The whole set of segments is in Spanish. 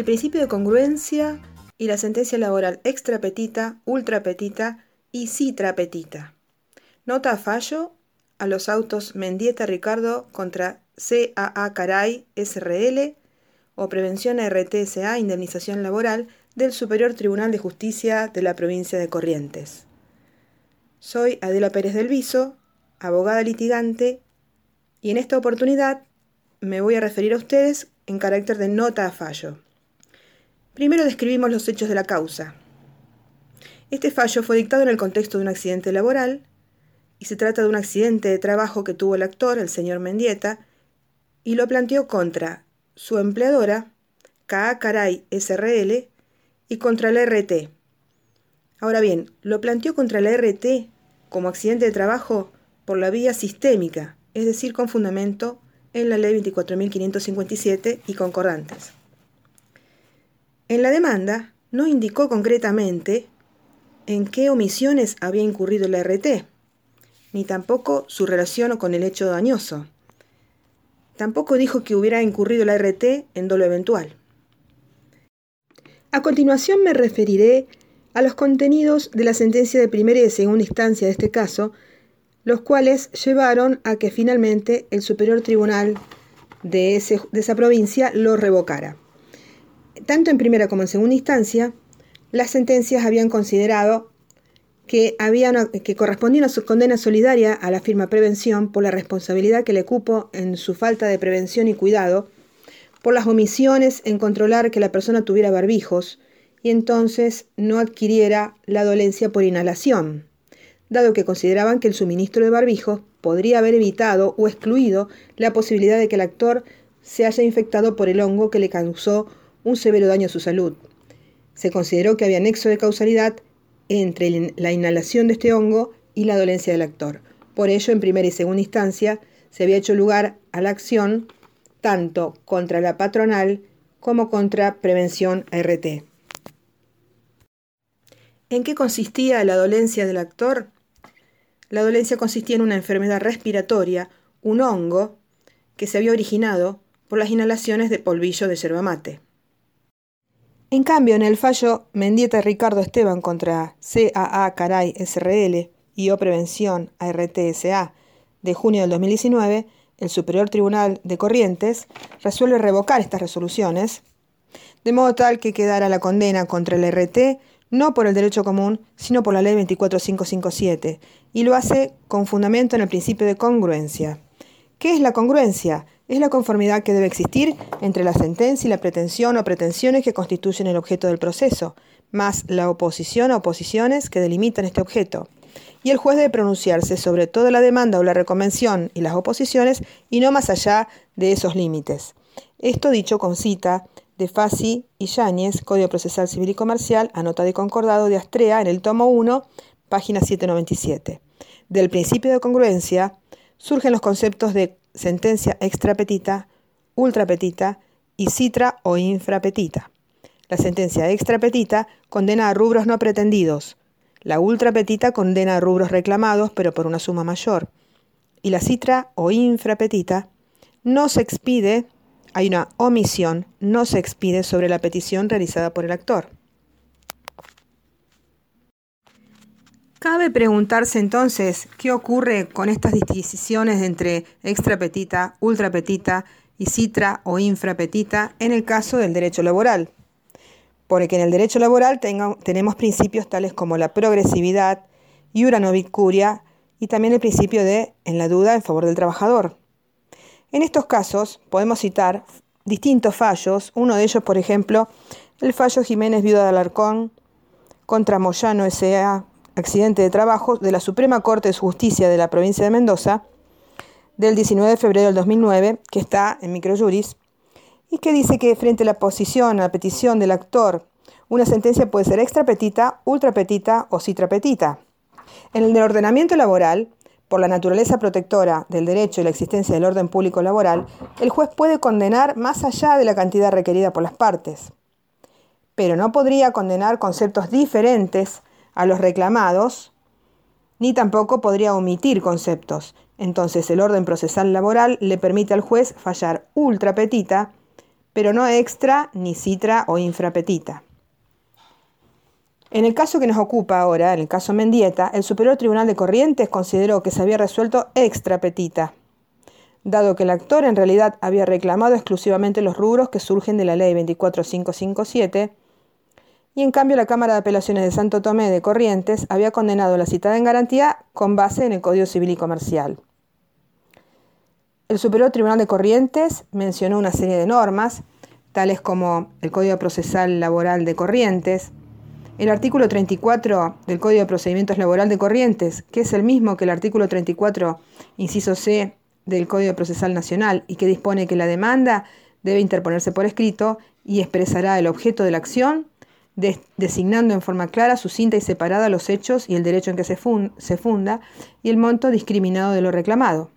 el principio de congruencia y la sentencia laboral extra petita, ultra petita y citra petita. Nota a fallo a los autos Mendieta Ricardo contra CAA Caray SRL o Prevención RTSA Indemnización Laboral del Superior Tribunal de Justicia de la provincia de Corrientes. Soy Adela Pérez del Viso, abogada litigante, y en esta oportunidad me voy a referir a ustedes en carácter de nota a fallo. Primero describimos los hechos de la causa. Este fallo fue dictado en el contexto de un accidente laboral y se trata de un accidente de trabajo que tuvo el actor, el señor Mendieta, y lo planteó contra su empleadora, KA Caray SRL, y contra la RT. Ahora bien, lo planteó contra la RT como accidente de trabajo por la vía sistémica, es decir, con fundamento en la Ley 24.557 y concordantes. En la demanda no indicó concretamente en qué omisiones había incurrido la RT, ni tampoco su relación con el hecho dañoso. Tampoco dijo que hubiera incurrido la RT en dolo eventual. A continuación me referiré a los contenidos de la sentencia de primera y de segunda instancia de este caso, los cuales llevaron a que finalmente el Superior Tribunal de, esa provincia lo revocara. Tanto en primera como en segunda instancia, las sentencias habían considerado que, que correspondía una condena solidaria a la firma Prevención por la responsabilidad que le cupo en su falta de prevención y cuidado, por las omisiones en controlar que la persona tuviera barbijos y entonces no adquiriera la dolencia por inhalación, dado que consideraban que el suministro de barbijos podría haber evitado o excluido la posibilidad de que el actor se haya infectado por el hongo que le causó un severo daño a su salud. Se consideró que había nexo de causalidad entre la inhalación de este hongo y la dolencia del actor. Por ello, en primera y segunda instancia, se había hecho lugar a la acción tanto contra la patronal como contra prevención RT. ¿En qué consistía la dolencia del actor? La dolencia consistía en una enfermedad respiratoria, un hongo, que se había originado por las inhalaciones de polvillo de yerba mate. En cambio, en el fallo Mendieta Ricardo Esteban contra CAA Caray SRL y O Prevención ARTSA de junio del 2019, el Superior Tribunal de Corrientes resuelve revocar estas resoluciones, de modo tal que quedara la condena contra el RT no por el derecho común, sino por la Ley 24557, y lo hace con fundamento en el principio de congruencia. ¿Qué es la congruencia? Es la conformidad que debe existir entre la sentencia y la pretensión o pretensiones que constituyen el objeto del proceso, más la oposición o oposiciones que delimitan este objeto. Y el juez debe pronunciarse sobre toda la demanda o la reconvención y las oposiciones y no más allá de esos límites. Esto dicho con cita de Fasi y Yáñez, Código Procesal Civil y Comercial, anotado y concordado de Astrea en el tomo 1, página 797. Del principio de congruencia surgen los conceptos de sentencia extrapetita, ultrapetita y citra o infrapetita. La sentencia extrapetita condena a rubros no pretendidos. La ultrapetita condena a rubros reclamados, pero por una suma mayor. Y la citra o infrapetita no se expide, hay una omisión, no se expide sobre la petición realizada por el actor. Cabe preguntarse entonces qué ocurre con estas distinciones entre extrapetita, ultrapetita y citra o infrapetita en el caso del derecho laboral. Porque en el derecho laboral tenemos principios tales como la progresividad, iura curia y también el principio de en la duda en favor del trabajador. En estos casos podemos citar distintos fallos, uno de ellos, por ejemplo, el fallo Jiménez Viuda de Alarcón contra Moyano S.A accidente de trabajo de la Suprema Corte de Justicia de la provincia de Mendoza del 19 de febrero del 2009, que está en microjuris, y que dice que frente a la posición, a la petición del actor, una sentencia puede ser extrapetita, ultrapetita o citrapetita. En el ordenamiento laboral, por la naturaleza protectora del derecho y la existencia del orden público laboral, el juez puede condenar más allá de la cantidad requerida por las partes, pero no podría condenar conceptos diferentes a los reclamados, ni tampoco podría omitir conceptos. Entonces el orden procesal laboral le permite al juez fallar ultra petita, pero no extra, ni citra o infrapetita. En el caso que nos ocupa ahora, en el caso Mendieta, el Superior Tribunal de Corrientes consideró que se había resuelto extrapetita, dado que el actor en realidad había reclamado exclusivamente los rubros que surgen de la Ley 24557, y en cambio la Cámara de Apelaciones de Santo Tomé de Corrientes había condenado la citada en garantía con base en el Código Civil y Comercial. El Superior Tribunal de Corrientes mencionó una serie de normas, tales como el Código Procesal Laboral de Corrientes, el artículo 34 del Código de Procedimientos Laboral de Corrientes, que es el mismo que el artículo 34, inciso C del Código Procesal Nacional y que dispone que la demanda debe interponerse por escrito y expresará el objeto de la acción, designando en forma clara, sucinta y separada los hechos y el derecho en que se funda y el monto discriminado de lo reclamado.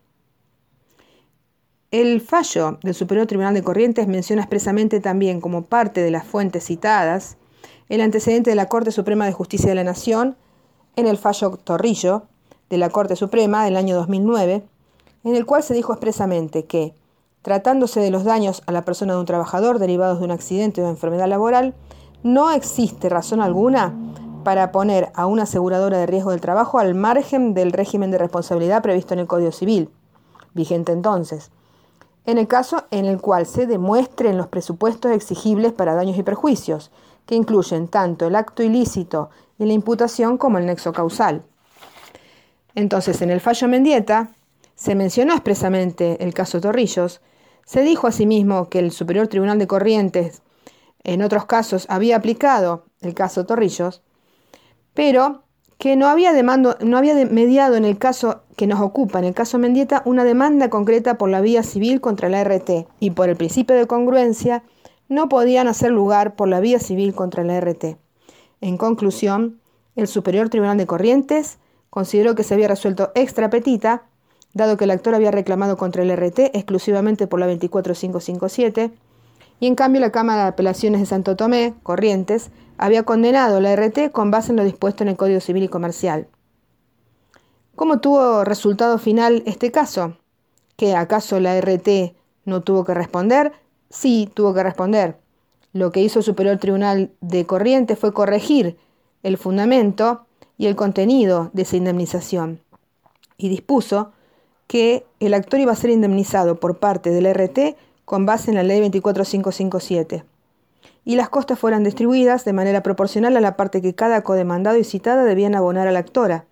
El fallo del Superior Tribunal de Corrientes menciona expresamente también como parte de las fuentes citadas el antecedente de la Corte Suprema de Justicia de la Nación en el fallo Torrillo de la Corte Suprema del año 2009, en el cual se dijo expresamente que, tratándose de los daños a la persona de un trabajador derivados de un accidente o enfermedad laboral, no existe razón alguna para poner a una aseguradora de riesgo del trabajo al margen del régimen de responsabilidad previsto en el Código Civil, vigente entonces, en el caso en el cual se demuestren los presupuestos exigibles para daños y perjuicios, que incluyen tanto el acto ilícito y la imputación como el nexo causal. Entonces, en el fallo Mendieta, se mencionó expresamente el caso Torrillos, se dijo asimismo que el Superior Tribunal de Corrientes en otros casos había aplicado el caso Torrillos, pero que no había, mediado en el caso que nos ocupa, en el caso Mendieta, una demanda concreta por la vía civil contra la RT y por el principio de congruencia no podían hacer lugar por la vía civil contra la RT. En conclusión, el Superior Tribunal de Corrientes consideró que se había resuelto extra petita, dado que el actor había reclamado contra el RT exclusivamente por la 24557, y en cambio la Cámara de Apelaciones de Santo Tomé, Corrientes, había condenado la RT con base en lo dispuesto en el Código Civil y Comercial. ¿Cómo tuvo resultado final este caso? ¿Que acaso la RT no tuvo que responder? Sí, tuvo que responder. Lo que hizo el Superior Tribunal de Corrientes fue corregir el fundamento y el contenido de esa indemnización y dispuso que el actor iba a ser indemnizado por parte del RT con base en la ley 24557 y las costas fueran distribuidas de manera proporcional a la parte que cada codemandado y citada debían abonar a la actora,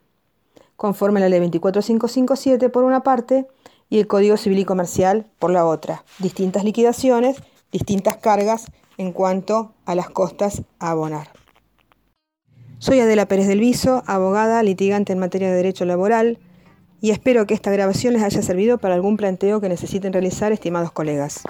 conforme a la ley 24557 por una parte y el Código Civil y Comercial por la otra. Distintas liquidaciones, distintas cargas en cuanto a las costas a abonar. Soy Adela Pérez del Viso, abogada litigante en materia de derecho laboral, y espero que esta grabación les haya servido para algún planteo que necesiten realizar, estimados colegas.